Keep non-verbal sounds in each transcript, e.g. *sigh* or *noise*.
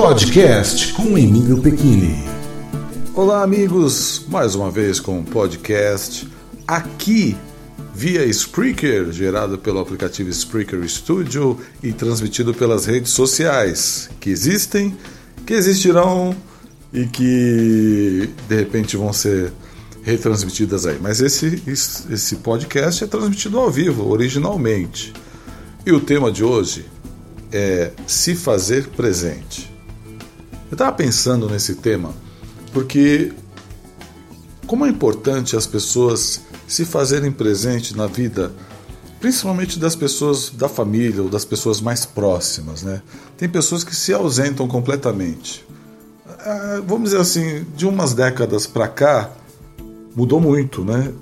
Podcast com Emílio Pequini. Olá, amigos, mais uma vez com um podcast aqui via Spreaker, gerado pelo aplicativo Spreaker Studio e transmitido pelas redes sociais que existem, que existirão e que de repente vão ser retransmitidas aí. Mas esse, esse podcast é transmitido ao vivo, originalmente. E o tema de hoje é se fazer presente. Eu estava pensando nesse tema porque como é importante as pessoas se fazerem presente na vida, principalmente das pessoas da família ou das pessoas mais próximas, né? Tem pessoas que se ausentam completamente. Ah, vamos dizer assim, de umas décadas para cá mudou muito, né?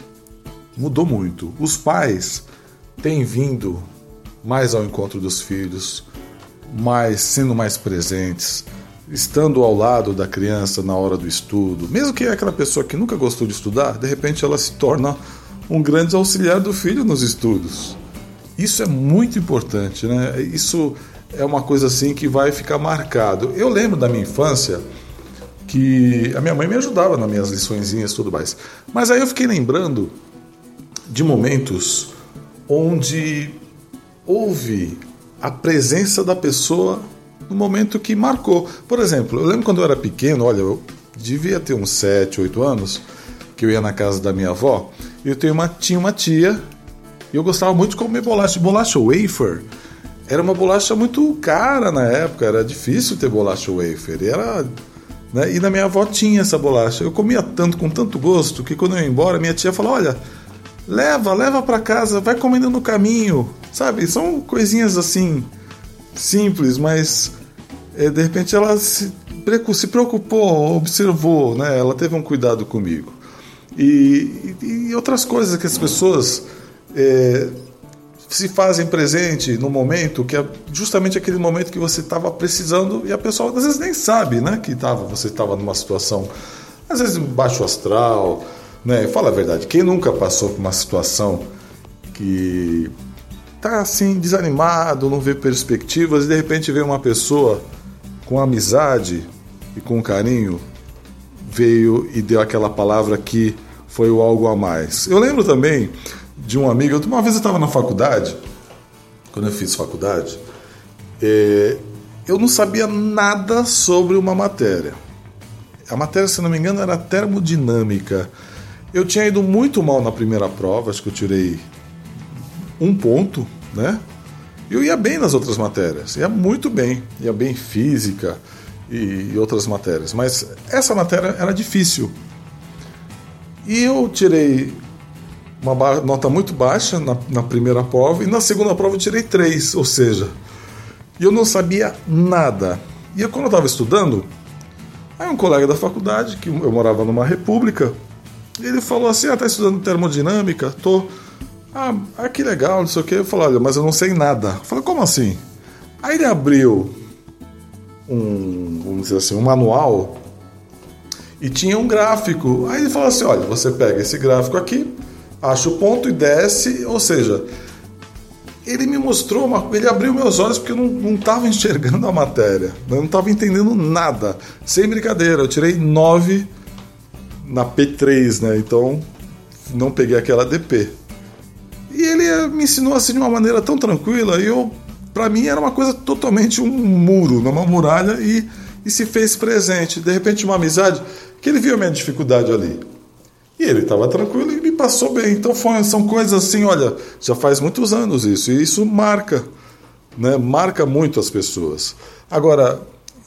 Mudou muito. Os pais têm vindo mais ao encontro dos filhos, mais sendo mais presentes estando ao lado da criança na hora do estudo, mesmo que é aquela pessoa que nunca gostou de estudar, de repente ela se torna um grande auxiliar do filho nos estudos. Isso é muito importante, né? Isso é uma coisa assim que vai ficar marcado. Eu lembro da minha infância que a minha mãe me ajudava nas minhas liçõezinhas e tudo mais. Mas aí eu fiquei lembrando de momentos onde houve a presença da pessoa no momento que marcou. Por exemplo, eu lembro quando eu era pequeno, olha, eu devia ter uns 7, 8 anos, que eu ia na casa da minha avó, eu tenho uma, tinha uma tia, e eu gostava muito de comer bolacha. Bolacha wafer era uma bolacha muito cara na época, era difícil ter bolacha wafer. E, era, né, e na minha avó tinha essa bolacha. Eu comia tanto, com tanto gosto, que quando eu ia embora, minha tia falou: Olha, leva, leva para casa, vai comendo no caminho. Sabe? São coisinhas assim, simples, mas é, de repente ela se, se preocupou, observou, né? ela teve um cuidado comigo. E, e, e outras coisas que as pessoas é, se fazem presente no momento que é justamente aquele momento que você estava precisando e a pessoa às vezes nem sabe né, que tava, você estava numa situação, às vezes baixo astral. Né? Fala a verdade, quem nunca passou por uma situação que tá assim desanimado, não vê perspectivas e de repente vem uma pessoa com amizade e com carinho, veio e deu aquela palavra que foi o algo a mais. Eu lembro também de um amigo, uma vez eu estava na faculdade, quando eu fiz faculdade, é, eu não sabia nada sobre uma matéria. A matéria, se não me engano, era termodinâmica. Eu tinha ido muito mal na primeira prova, acho que eu tirei um ponto, né? Eu ia bem nas outras matérias, ia muito bem, ia bem em física e, e outras matérias, mas essa matéria era difícil. E eu tirei uma nota muito baixa na, na, primeira prova e na segunda prova eu tirei três, ou seja, eu não sabia nada. E eu, quando eu estava estudando, aí um colega da faculdade, que eu morava numa república, ele falou assim: Ah, tá estudando termodinâmica? Tô. Ah, ah, que legal, não sei o que. Eu falei, olha, mas eu não sei nada. Eu falei, como assim? Aí ele abriu um, vamos dizer assim, um manual e tinha um gráfico. Aí ele falou assim: olha, você pega esse gráfico aqui, acha o ponto e desce, ou seja, ele me mostrou, uma, ele abriu meus olhos porque eu não estava *laughs* enxergando a matéria, eu não estava entendendo nada. Sem brincadeira, eu tirei 9 na P3, né? Então não peguei aquela DP. E ele me ensinou assim de uma maneira tão tranquila, e eu, para mim, era uma coisa totalmente um muro, uma muralha, e, e se fez presente. De repente, uma amizade, que ele viu a minha dificuldade ali. E ele estava tranquilo e me passou bem. Então foi, são coisas assim, olha, já faz muitos anos isso, e isso marca, né? marca muito as pessoas. Agora,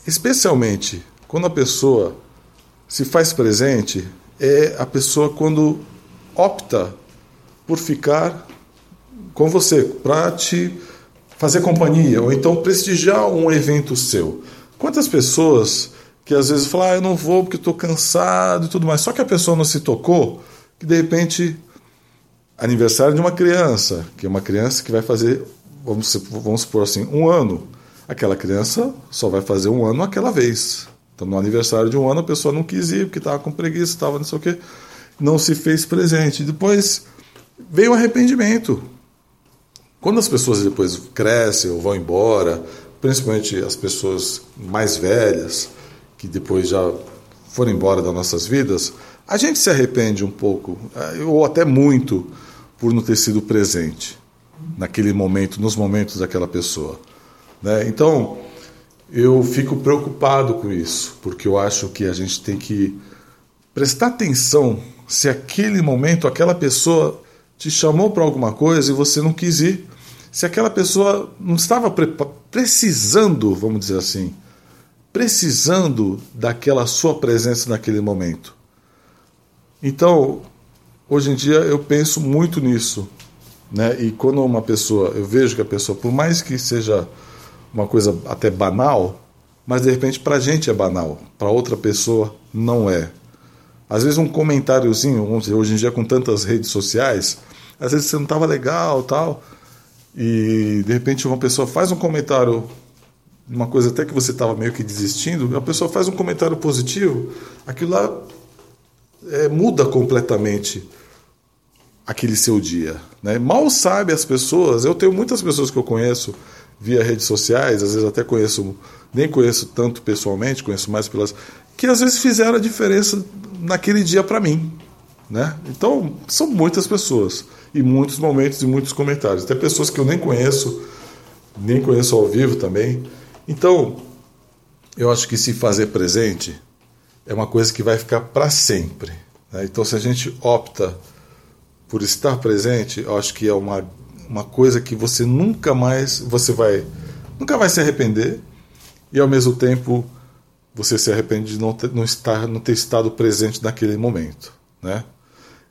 especialmente quando a pessoa se faz presente, é a pessoa quando opta por ficar com você, para te fazer companhia, ou então prestigiar um evento seu. Quantas pessoas que às vezes falam, ah, eu não vou porque estou cansado e tudo mais, só que a pessoa não se tocou, que de repente, aniversário de uma criança, que é uma criança que vai fazer, vamos, vamos supor assim, um ano, aquela criança só vai fazer um ano aquela vez. Então, no aniversário de um ano, a pessoa não quis ir porque estava com preguiça, estava não sei o quê, não se fez presente. Depois veio o arrependimento. Quando as pessoas depois crescem ou vão embora, principalmente as pessoas mais velhas, que depois já foram embora das nossas vidas, a gente se arrepende um pouco, eh, ou até muito, por não ter sido presente naquele momento, nos momentos daquela pessoa. Né? Então, eu fico preocupado com isso, porque eu acho que a gente tem que prestar atenção se aquele momento, aquela pessoa te chamou para alguma coisa e você não quis ir, se aquela pessoa não estava precisando, vamos dizer assim, precisando daquela sua presença naquele momento. Então, hoje em dia eu penso muito nisso, né? E quando uma pessoa, eu vejo que a pessoa, por mais que seja uma coisa até banal, mas de repente para a gente é banal, para outra pessoa não é. Às vezes um comentáriozinho, vamos dizer, hoje em dia com tantas redes sociais, às vezes você não estava legal, tal, e de repente uma pessoa faz um comentário, uma coisa até que você estava meio que desistindo, a pessoa faz um comentário positivo, aquilo lá é, muda completamente aquele seu dia. Né? Mal sabe as pessoas, eu tenho muitas pessoas que eu conheço via redes sociais, às vezes até conheço, nem conheço tanto pessoalmente, conheço mais pelas. Que às vezes fizeram a diferença naquele dia para mim. Né? Então, são muitas pessoas, e muitos momentos e muitos comentários. Até pessoas que eu nem conheço, nem conheço ao vivo também. Então, eu acho que se fazer presente é uma coisa que vai ficar para sempre. Né? Então, se a gente opta por estar presente, eu acho que é uma, uma coisa que você nunca mais você vai nunca vai se arrepender e ao mesmo tempo você se arrepende de não ter, não estar não ter estado presente naquele momento, né?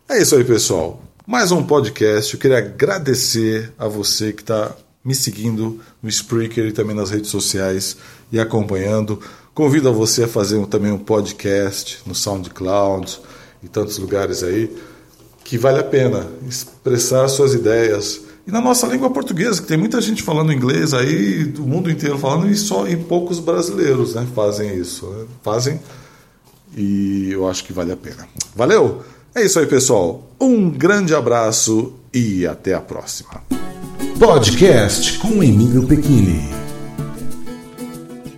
É isso aí, pessoal. Mais um podcast. Eu queria agradecer a você que está me seguindo no Spreaker e também nas redes sociais e acompanhando. Convido a você a fazer também um podcast no SoundCloud e tantos lugares aí que vale a pena expressar suas ideias. E na nossa língua portuguesa, que tem muita gente falando inglês aí, do mundo inteiro falando, e só e poucos brasileiros né, fazem isso. Né? Fazem e eu acho que vale a pena. Valeu? É isso aí, pessoal. Um grande abraço e até a próxima. Podcast com Emílio Pequini.